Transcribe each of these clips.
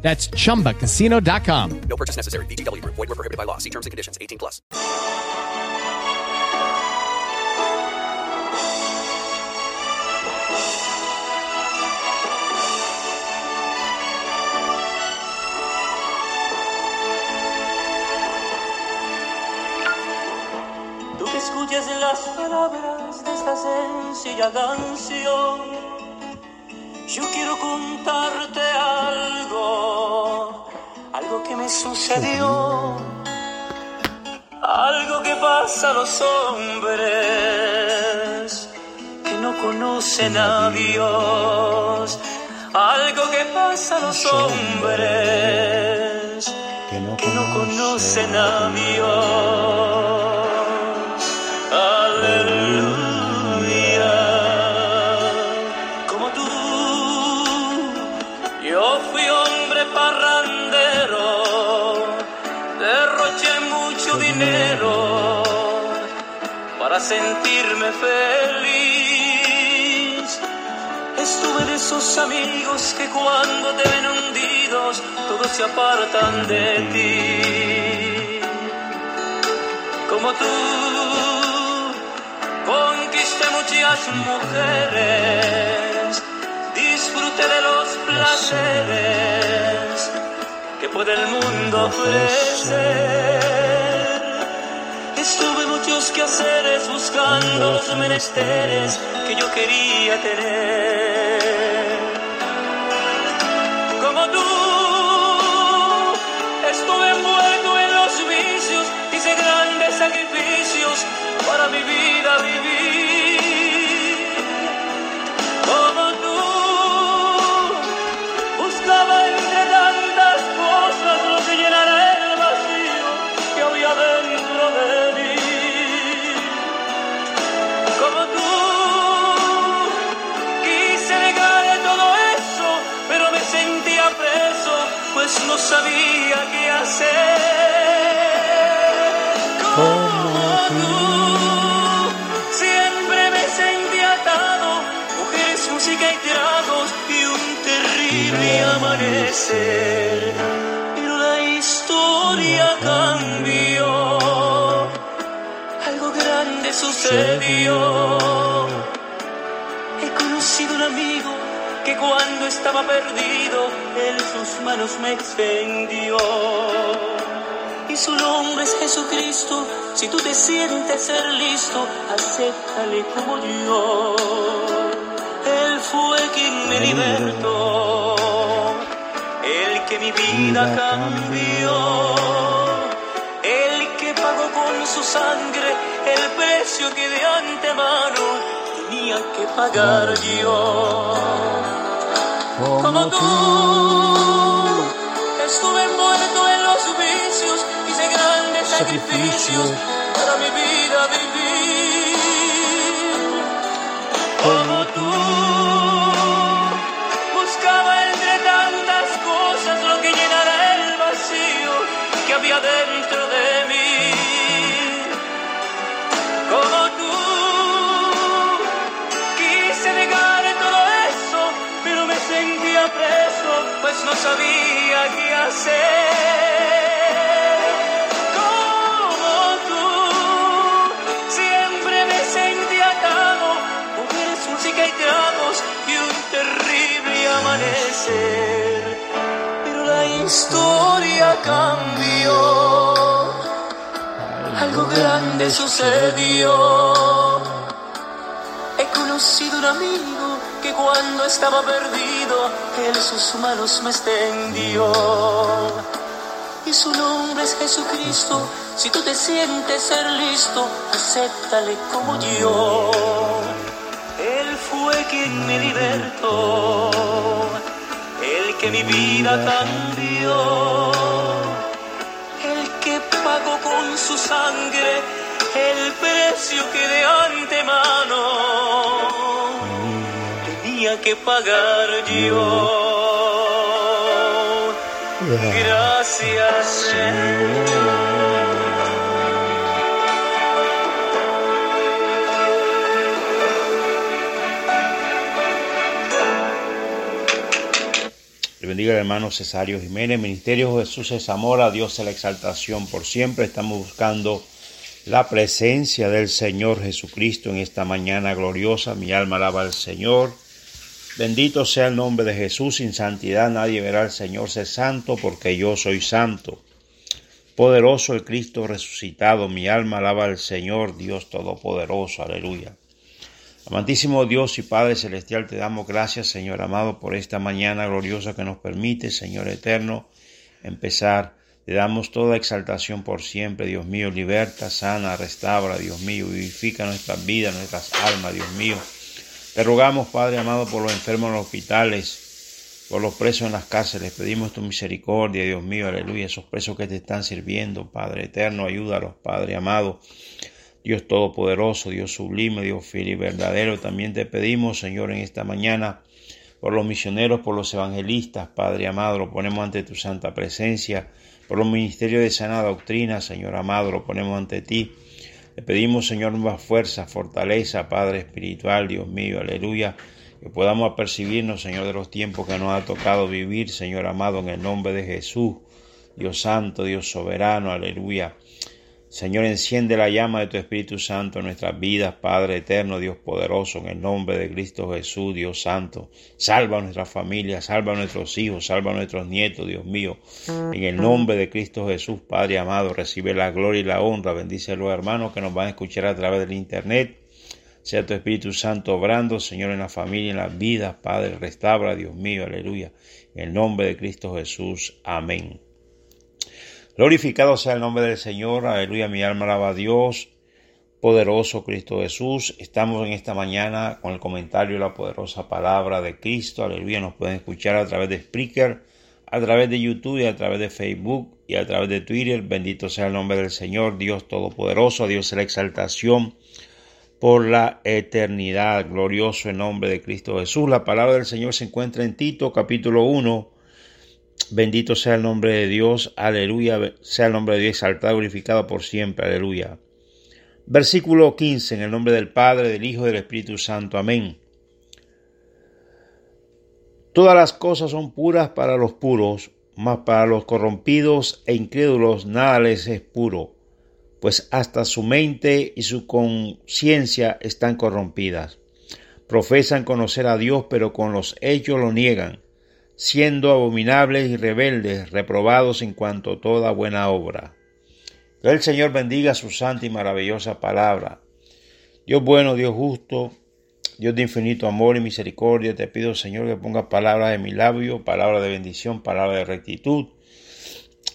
That's chumbacasino.com. No purchase necessary. VGW Group. Void were prohibited by law. See terms and conditions. 18 plus. Tú que escuches las palabras de esta sencilla canción, yo quiero contarte algo, algo que me sucedió, algo que pasa a los hombres que no conocen a Dios, algo que pasa a los hombres que no conocen a Dios. Para sentirme feliz. Estuve de esos amigos que cuando te ven hundidos, todos se apartan de ti. Como tú, conquisté muchas mujeres, disfruté de los placeres que puede el mundo ofrecer. Buscando los menesteres que yo quería tener. Como tú, estuve envuelto en los vicios, hice grandes sacrificios para mi vida vivir. Sabía qué hacer. Como tú, siempre me sentí atado, mujeres, música y tragos y un terrible amanecer. Pero la historia cambió, algo grande sucedió. He conocido un amigo que cuando estaba perdido, él sus manos me extendió. Y su nombre es Jesucristo. Si tú te sientes ser listo, acéptale como yo. Él fue quien me libertó, el que mi vida cambió, el que pagó con su sangre el precio que de antemano tenía que pagar yo. Como tú, estuve muerto en los vicios, hice grandes sacrificios para mi vida vivir. Como tú, buscaba entre tantas cosas lo que llenara el vacío que había dentro de mí. No sabía qué hacer. Como tú, siempre me sentí atado, mujeres, música y tragos y un terrible amanecer. Pero la historia cambió algo grande sucedió. He conocido un amigo cuando estaba perdido, él sus manos me extendió. Y su nombre es Jesucristo. Si tú te sientes ser listo, acéptale como yo. Él fue quien me libertó, el que mi vida cambió, el que pagó con su sangre el precio que de antemano tenía que pagar yo. Gracias, Señor. bendiga el hermano Cesario Jiménez. Ministerio Jesús es amor, a Dios es la exaltación por siempre. Estamos buscando la presencia del Señor Jesucristo en esta mañana gloriosa. Mi alma alaba al Señor. Bendito sea el nombre de Jesús. Sin santidad nadie verá al Señor. Sé santo porque yo soy santo. Poderoso el Cristo resucitado. Mi alma alaba al Señor, Dios Todopoderoso. Aleluya. Amantísimo Dios y Padre Celestial, te damos gracias, Señor amado, por esta mañana gloriosa que nos permite, Señor eterno, empezar. Te damos toda exaltación por siempre, Dios mío, liberta, sana, restaura, Dios mío, vivifica nuestras vidas, nuestras almas, Dios mío. Te rogamos, Padre amado, por los enfermos en los hospitales, por los presos en las cárceles, pedimos tu misericordia, Dios mío, aleluya, esos presos que te están sirviendo, Padre eterno, ayúdalos, Padre amado. Dios Todopoderoso, Dios sublime, Dios fiel y verdadero. También te pedimos, Señor, en esta mañana, por los misioneros, por los evangelistas, Padre amado, lo ponemos ante tu santa presencia, por los ministerios de sana doctrina, Señor amado, lo ponemos ante ti. Le pedimos, Señor, nueva fuerza, fortaleza, Padre espiritual, Dios mío, aleluya, que podamos apercibirnos, Señor, de los tiempos que nos ha tocado vivir, Señor amado, en el nombre de Jesús, Dios santo, Dios soberano, aleluya. Señor, enciende la llama de tu Espíritu Santo en nuestras vidas, Padre eterno, Dios poderoso, en el nombre de Cristo Jesús, Dios santo. Salva a nuestras familias, salva a nuestros hijos, salva a nuestros nietos, Dios mío. En el nombre de Cristo Jesús, Padre amado, recibe la gloria y la honra. Bendice a los hermanos que nos van a escuchar a través del Internet. Sea tu Espíritu Santo obrando, Señor, en la familia, en las vidas, Padre, restaura, Dios mío, aleluya. En el nombre de Cristo Jesús, amén. Glorificado sea el nombre del Señor, aleluya, mi alma alaba a Dios, poderoso Cristo Jesús. Estamos en esta mañana con el comentario de la poderosa palabra de Cristo, aleluya. Nos pueden escuchar a través de Spreaker, a través de YouTube y a través de Facebook y a través de Twitter. Bendito sea el nombre del Señor, Dios Todopoderoso, Dios la exaltación por la eternidad. Glorioso el nombre de Cristo Jesús. La palabra del Señor se encuentra en Tito, capítulo 1 Bendito sea el nombre de Dios, aleluya, sea el nombre de Dios exaltado, glorificado por siempre, aleluya. Versículo 15, en el nombre del Padre, del Hijo y del Espíritu Santo, amén. Todas las cosas son puras para los puros, mas para los corrompidos e incrédulos nada les es puro, pues hasta su mente y su conciencia están corrompidas. Profesan conocer a Dios, pero con los hechos lo niegan siendo abominables y rebeldes, reprobados en cuanto a toda buena obra. Que el Señor bendiga su santa y maravillosa palabra. Dios bueno, Dios justo, Dios de infinito amor y misericordia, te pido, Señor, que ponga palabras de mi labio, palabras de bendición, palabras de rectitud.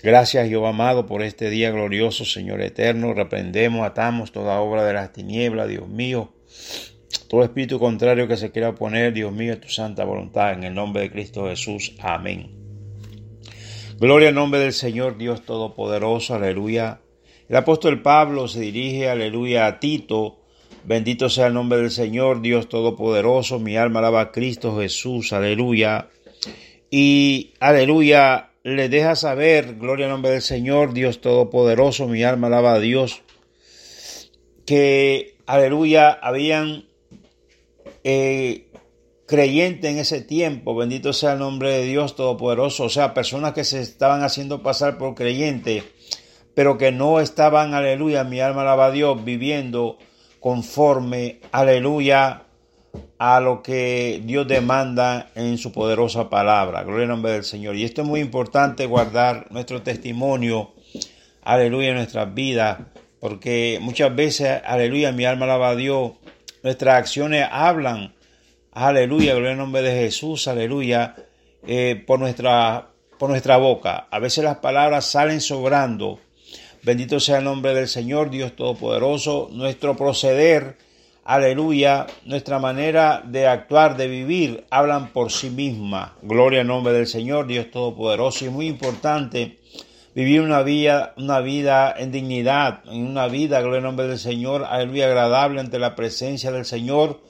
Gracias, Jehová amado, por este día glorioso, Señor eterno. Reprendemos, atamos toda obra de las tinieblas, Dios mío. Todo espíritu contrario que se quiera oponer, Dios mío, tu santa voluntad, en el nombre de Cristo Jesús. Amén. Gloria al nombre del Señor Dios Todopoderoso, aleluya. El apóstol Pablo se dirige, aleluya, a Tito. Bendito sea el nombre del Señor Dios Todopoderoso. Mi alma alaba a Cristo Jesús, aleluya. Y, aleluya, le deja saber, gloria al nombre del Señor Dios Todopoderoso. Mi alma alaba a Dios. Que, aleluya, habían eh, creyente en ese tiempo, bendito sea el nombre de Dios Todopoderoso, o sea, personas que se estaban haciendo pasar por creyente, pero que no estaban, aleluya, mi alma alaba a Dios, viviendo conforme, aleluya, a lo que Dios demanda en su poderosa palabra. Gloria al nombre del Señor. Y esto es muy importante guardar nuestro testimonio, aleluya, en nuestras vidas, porque muchas veces, aleluya, mi alma alaba a Dios, Nuestras acciones hablan, aleluya, gloria al nombre de Jesús, aleluya, eh, por, nuestra, por nuestra boca. A veces las palabras salen sobrando. Bendito sea el nombre del Señor, Dios Todopoderoso. Nuestro proceder, aleluya, nuestra manera de actuar, de vivir, hablan por sí misma. Gloria al nombre del Señor, Dios Todopoderoso. Y muy importante vivir una vida, una vida en dignidad, en una vida, gloria al nombre del Señor, aleluya, agradable ante la presencia del Señor,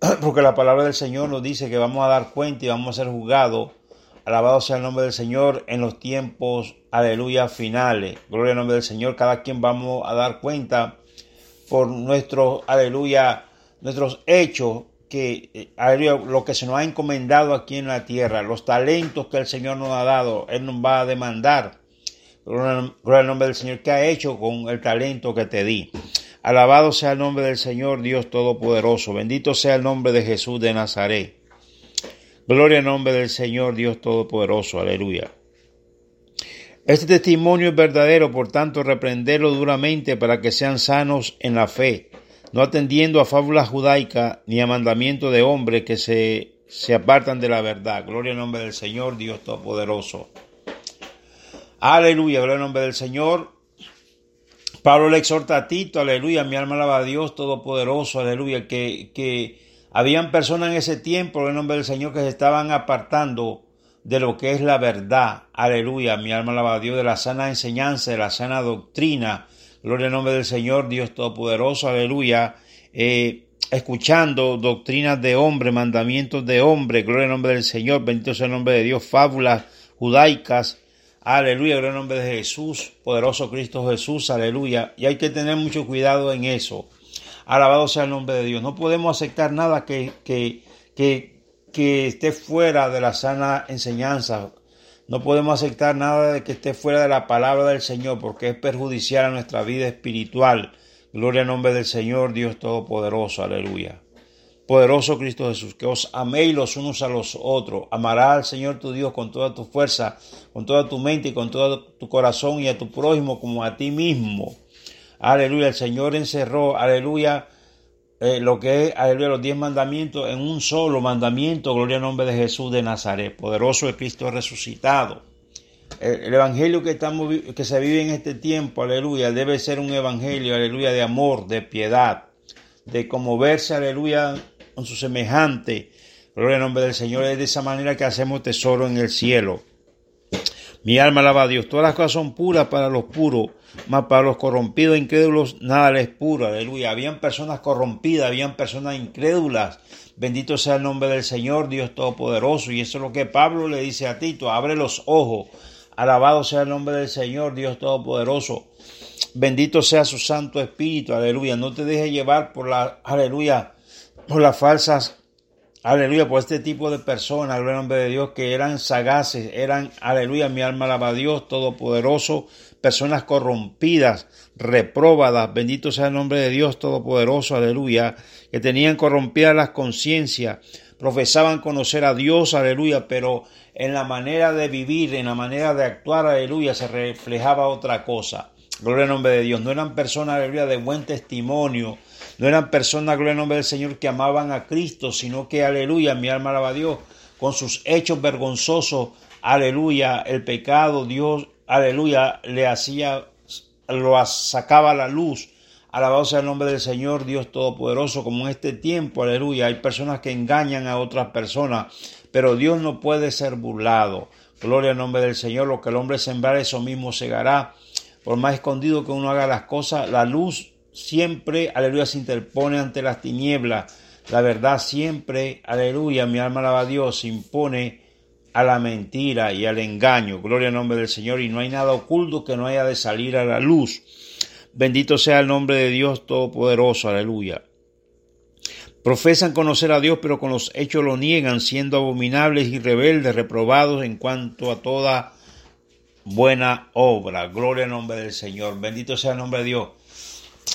porque la palabra del Señor nos dice que vamos a dar cuenta y vamos a ser juzgados. Alabado sea el nombre del Señor en los tiempos, aleluya, finales. Gloria al nombre del Señor. Cada quien vamos a dar cuenta por nuestros, aleluya, nuestros hechos, que, eh, lo que se nos ha encomendado aquí en la tierra, los talentos que el Señor nos ha dado, Él nos va a demandar. Gloria al nombre del Señor. ¿Qué ha hecho con el talento que te di? Alabado sea el nombre del Señor, Dios Todopoderoso. Bendito sea el nombre de Jesús de Nazaret. Gloria al nombre del Señor, Dios Todopoderoso. Aleluya. Este testimonio es verdadero, por tanto, reprenderlo duramente para que sean sanos en la fe, no atendiendo a fábulas judaicas ni a mandamientos de hombres que se, se apartan de la verdad. Gloria al nombre del Señor, Dios Todopoderoso. Aleluya, gloria al nombre del Señor. Pablo le exhorta a Tito, aleluya, mi alma alaba a Dios Todopoderoso, aleluya, que, que habían personas en ese tiempo, en el nombre del Señor, que se estaban apartando de lo que es la verdad. Aleluya, mi alma alaba a Dios, de la sana enseñanza, de la sana doctrina. Gloria al nombre del Señor, Dios Todopoderoso, aleluya. Eh, escuchando doctrinas de hombre, mandamientos de hombre, gloria al nombre del Señor, bendito sea el nombre de Dios, fábulas judaicas, aleluya, al nombre de Jesús, poderoso Cristo Jesús, aleluya. Y hay que tener mucho cuidado en eso. Alabado sea el nombre de Dios. No podemos aceptar nada que, que, que, que esté fuera de la sana enseñanza. No podemos aceptar nada de que esté fuera de la palabra del Señor porque es perjudicial a nuestra vida espiritual. Gloria al nombre del Señor, Dios Todopoderoso. Aleluya. Poderoso Cristo Jesús, que os améis los unos a los otros. Amará al Señor tu Dios con toda tu fuerza, con toda tu mente y con todo tu corazón y a tu prójimo como a ti mismo. Aleluya, el Señor encerró, aleluya, eh, lo que es, aleluya, los diez mandamientos en un solo mandamiento, gloria al nombre de Jesús de Nazaret, poderoso de Cristo resucitado. El, el evangelio que, estamos, que se vive en este tiempo, aleluya, debe ser un evangelio, aleluya, de amor, de piedad, de conmoverse, aleluya, con su semejante. Gloria al nombre del Señor, es de esa manera que hacemos tesoro en el cielo. Mi alma alaba a Dios. Todas las cosas son puras para los puros, mas para los corrompidos e incrédulos nada les es puro. Aleluya. Habían personas corrompidas, habían personas incrédulas. Bendito sea el nombre del Señor, Dios Todopoderoso. Y eso es lo que Pablo le dice a Tito. Abre los ojos. Alabado sea el nombre del Señor, Dios Todopoderoso. Bendito sea su Santo Espíritu. Aleluya. No te dejes llevar por la, aleluya, por las falsas Aleluya, por este tipo de personas, al nombre de Dios, que eran sagaces, eran, aleluya, mi alma alaba a Dios Todopoderoso, personas corrompidas, reprobadas, bendito sea el nombre de Dios Todopoderoso, aleluya, que tenían corrompidas las conciencias, profesaban conocer a Dios, aleluya, pero en la manera de vivir, en la manera de actuar, aleluya, se reflejaba otra cosa. Gloria al nombre de Dios. No eran personas, aleluya, de buen testimonio, no eran personas, gloria al nombre del Señor, que amaban a Cristo, sino que, aleluya, mi alma alaba a Dios, con sus hechos vergonzosos, aleluya, el pecado, Dios, aleluya, le hacía, lo sacaba a la luz. Alabado sea el nombre del Señor, Dios Todopoderoso, como en este tiempo, aleluya. Hay personas que engañan a otras personas, pero Dios no puede ser burlado. Gloria al nombre del Señor, lo que el hombre sembrar, eso mismo segará. Por más escondido que uno haga las cosas, la luz siempre, aleluya, se interpone ante las tinieblas. La verdad siempre, aleluya, mi alma alaba a Dios, se impone a la mentira y al engaño. Gloria al nombre del Señor. Y no hay nada oculto que no haya de salir a la luz. Bendito sea el nombre de Dios Todopoderoso. Aleluya. Profesan conocer a Dios, pero con los hechos lo niegan, siendo abominables y rebeldes, reprobados en cuanto a toda buena obra. Gloria al nombre del Señor. Bendito sea el nombre de Dios.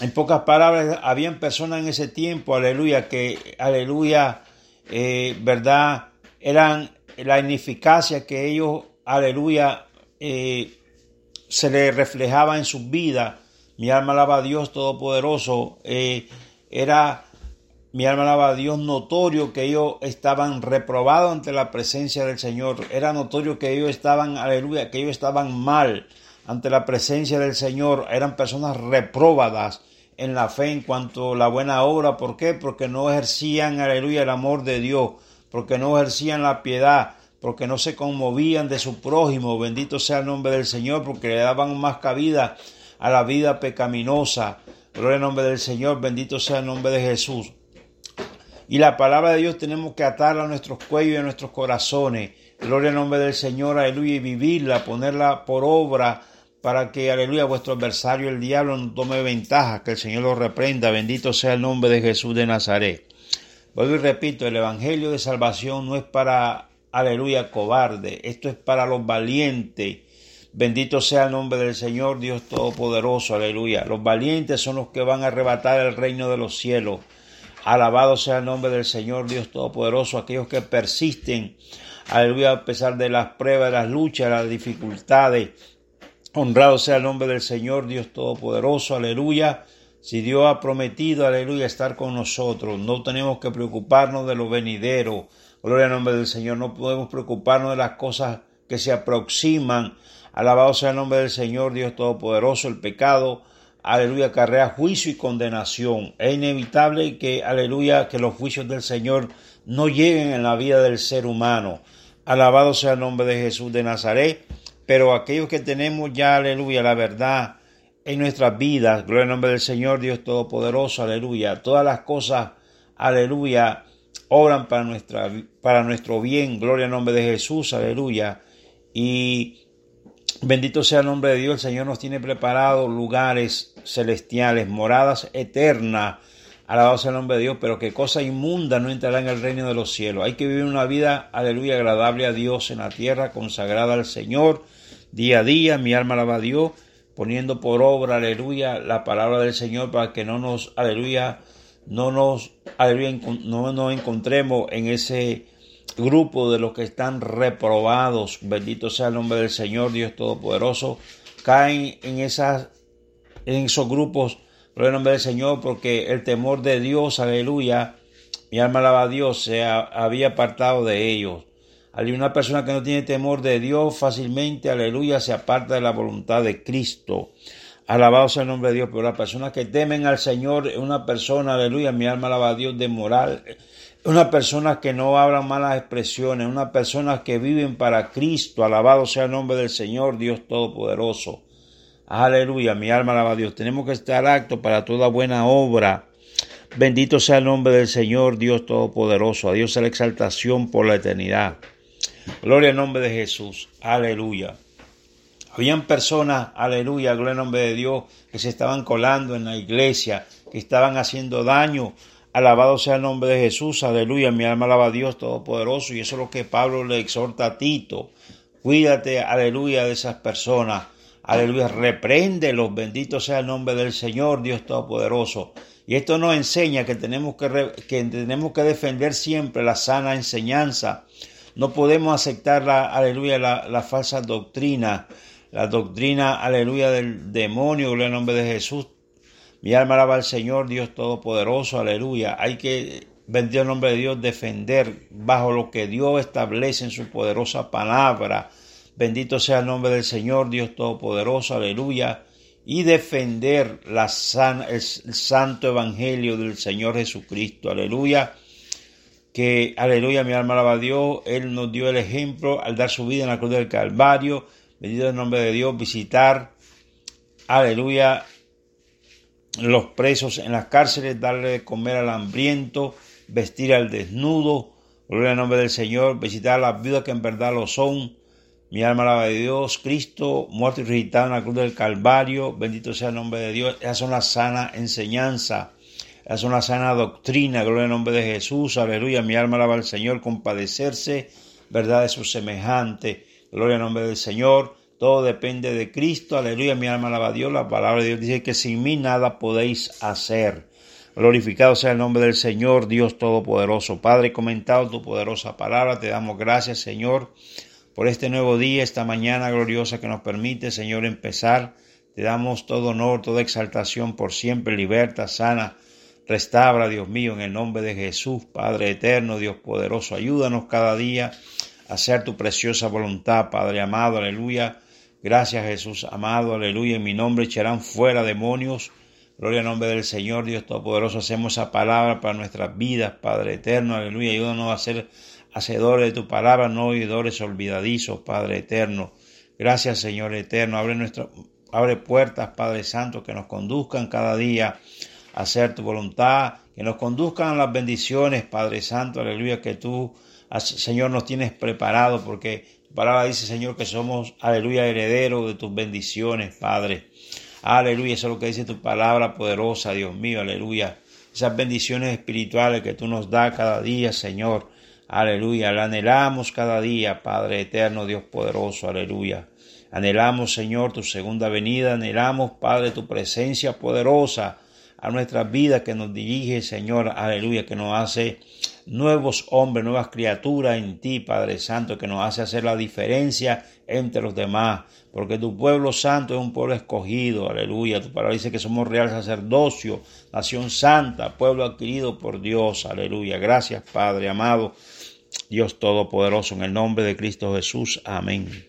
En pocas palabras, habían personas en ese tiempo, aleluya, que, aleluya, eh, verdad, eran la ineficacia que ellos, aleluya, eh, se les reflejaba en sus vidas. Mi alma alaba a Dios Todopoderoso. Eh, era, mi alma alaba a Dios notorio que ellos estaban reprobados ante la presencia del Señor. Era notorio que ellos estaban, aleluya, que ellos estaban mal ante la presencia del Señor. Eran personas reprobadas en la fe en cuanto a la buena obra. ¿Por qué? Porque no ejercían, aleluya, el amor de Dios, porque no ejercían la piedad, porque no se conmovían de su prójimo, bendito sea el nombre del Señor, porque le daban más cabida a la vida pecaminosa. Gloria al nombre del Señor, bendito sea el nombre de Jesús. Y la palabra de Dios tenemos que atarla a nuestros cuellos y a nuestros corazones. Gloria al nombre del Señor, aleluya, y vivirla, ponerla por obra para que, aleluya, vuestro adversario, el diablo, no tome ventaja, que el Señor lo reprenda. Bendito sea el nombre de Jesús de Nazaret. Vuelvo y repito, el Evangelio de Salvación no es para, aleluya, cobarde, esto es para los valientes. Bendito sea el nombre del Señor, Dios Todopoderoso, aleluya. Los valientes son los que van a arrebatar el reino de los cielos. Alabado sea el nombre del Señor, Dios Todopoderoso, aquellos que persisten, aleluya, a pesar de las pruebas, las luchas, las dificultades. Honrado sea el nombre del Señor, Dios Todopoderoso, aleluya. Si Dios ha prometido, aleluya, estar con nosotros, no tenemos que preocuparnos de lo venidero. Gloria al nombre del Señor, no podemos preocuparnos de las cosas que se aproximan. Alabado sea el nombre del Señor, Dios Todopoderoso, el pecado, aleluya, acarrea juicio y condenación. Es inevitable que, aleluya, que los juicios del Señor no lleguen en la vida del ser humano. Alabado sea el nombre de Jesús de Nazaret pero aquellos que tenemos ya, aleluya, la verdad en nuestras vidas, gloria al nombre del Señor Dios Todopoderoso, aleluya, todas las cosas, aleluya, obran para, nuestra, para nuestro bien, gloria al nombre de Jesús, aleluya, y bendito sea el nombre de Dios, el Señor nos tiene preparados lugares celestiales, moradas eternas, alabado sea el nombre de Dios, pero que cosa inmunda no entrará en el reino de los cielos. Hay que vivir una vida, aleluya, agradable a Dios en la tierra, consagrada al Señor, Día a día mi alma alaba a Dios, poniendo por obra, aleluya, la palabra del Señor para que no nos, aleluya, no nos, aleluya, no nos encontremos en ese grupo de los que están reprobados. Bendito sea el nombre del Señor, Dios Todopoderoso. Caen en esas, en esos grupos, por el nombre del Señor, porque el temor de Dios, aleluya, mi alma alaba a Dios, se había apartado de ellos. Una persona que no tiene temor de Dios fácilmente, aleluya, se aparta de la voluntad de Cristo. Alabado sea el nombre de Dios, pero las personas que temen al Señor una persona, aleluya, mi alma alaba a Dios de moral, una persona que no hablan malas expresiones, una persona que viven para Cristo, alabado sea el nombre del Señor, Dios Todopoderoso. Aleluya, mi alma alaba a Dios. Tenemos que estar acto para toda buena obra. Bendito sea el nombre del Señor, Dios Todopoderoso. A Dios sea la exaltación por la eternidad. Gloria al nombre de Jesús. Aleluya. Habían personas, aleluya, gloria al nombre de Dios, que se estaban colando en la iglesia, que estaban haciendo daño. Alabado sea el nombre de Jesús, aleluya. Mi alma alaba a Dios Todopoderoso. Y eso es lo que Pablo le exhorta a Tito. Cuídate, aleluya, de esas personas. Aleluya, repréndelos. Bendito sea el nombre del Señor, Dios Todopoderoso. Y esto nos enseña que tenemos que, que tenemos que defender siempre la sana enseñanza no podemos aceptar la, aleluya, la, falsa doctrina, la doctrina, aleluya, del demonio, gloria al nombre de Jesús. Mi alma alaba al Señor, Dios Todopoderoso, aleluya. Hay que, bendito el nombre de Dios, defender bajo lo que Dios establece en su poderosa palabra. Bendito sea el nombre del Señor, Dios Todopoderoso, aleluya. Y defender la el santo evangelio del Señor Jesucristo, aleluya que, aleluya, mi alma alaba a Dios, Él nos dio el ejemplo al dar su vida en la cruz del Calvario, bendito el nombre de Dios, visitar, aleluya, los presos en las cárceles, darle de comer al hambriento, vestir al desnudo, gloria al nombre del Señor, visitar a las viudas que en verdad lo son, mi alma alaba a Dios, Cristo, muerto y resucitado en la cruz del Calvario, bendito sea el nombre de Dios, esa es una sana enseñanza es una sana doctrina, gloria al nombre de Jesús, aleluya, mi alma alaba al Señor, compadecerse, verdad de su semejante, gloria al nombre del Señor, todo depende de Cristo, aleluya, mi alma alaba a Dios, la palabra de Dios dice que sin mí nada podéis hacer. Glorificado sea el nombre del Señor, Dios Todopoderoso. Padre, comentado tu poderosa palabra, te damos gracias, Señor, por este nuevo día, esta mañana gloriosa que nos permite, Señor, empezar. Te damos todo honor, toda exaltación por siempre, libertad, sana, Restaura, Dios mío, en el nombre de Jesús, Padre eterno, Dios poderoso. Ayúdanos cada día a hacer tu preciosa voluntad, Padre amado, aleluya. Gracias Jesús amado, aleluya. En mi nombre echarán fuera demonios. Gloria al nombre del Señor, Dios Todopoderoso. Hacemos esa palabra para nuestras vidas, Padre eterno, aleluya. Ayúdanos a hacer, hacedores de tu palabra, no oidores olvidadizos, Padre eterno. Gracias, Señor eterno. Abre, nuestra, abre puertas, Padre Santo, que nos conduzcan cada día hacer tu voluntad, que nos conduzcan a las bendiciones, Padre Santo, aleluya, que tú, Señor, nos tienes preparado, porque tu palabra dice, Señor, que somos, aleluya, herederos de tus bendiciones, Padre. Aleluya, eso es lo que dice tu palabra poderosa, Dios mío, aleluya. Esas bendiciones espirituales que tú nos das cada día, Señor. Aleluya, la anhelamos cada día, Padre eterno, Dios poderoso, aleluya. Anhelamos, Señor, tu segunda venida, anhelamos, Padre, tu presencia poderosa a nuestras vidas que nos dirige, Señor, aleluya, que nos hace nuevos hombres, nuevas criaturas en ti, Padre Santo, que nos hace hacer la diferencia entre los demás, porque tu pueblo santo es un pueblo escogido, aleluya. Tu palabra dice que somos real sacerdocio, nación santa, pueblo adquirido por Dios, aleluya. Gracias, Padre amado, Dios Todopoderoso, en el nombre de Cristo Jesús. Amén.